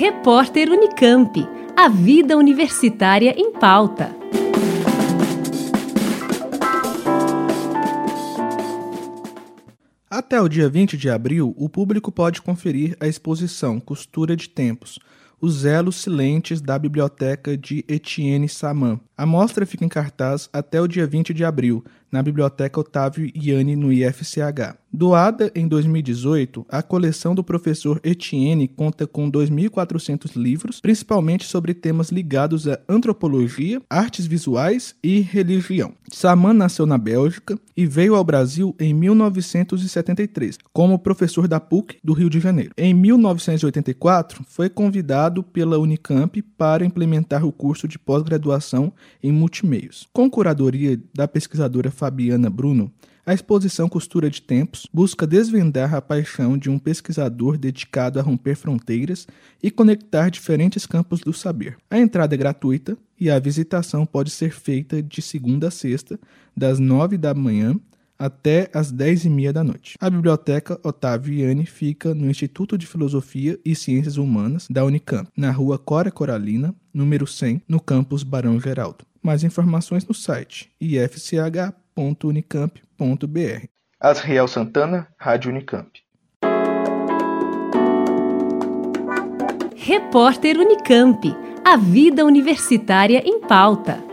Repórter Unicamp. A vida universitária em pauta. Até o dia 20 de abril, o público pode conferir a exposição Costura de Tempos, os elos silentes da biblioteca de Etienne Saman. A mostra fica em cartaz até o dia 20 de abril, na Biblioteca Otávio Iane, no IFCH. Doada em 2018, a coleção do professor Etienne conta com 2.400 livros, principalmente sobre temas ligados à antropologia, artes visuais e religião. Saman nasceu na Bélgica e veio ao Brasil em 1973, como professor da PUC do Rio de Janeiro. Em 1984, foi convidado pela Unicamp para implementar o curso de pós-graduação em multimeios. Com curadoria da pesquisadora Fabiana Bruno, a exposição Costura de Tempos busca desvendar a paixão de um pesquisador dedicado a romper fronteiras e conectar diferentes campos do saber. A entrada é gratuita e a visitação pode ser feita de segunda a sexta, das nove da manhã até às dez e meia da noite. A Biblioteca Otávio Iane fica no Instituto de Filosofia e Ciências Humanas da Unicamp, na rua Cora Coralina, número 100, no campus Barão Geraldo. Mais informações no site ifch.unicamp.br. Asriel Santana, Rádio Unicamp. Repórter Unicamp. A vida universitária em pauta.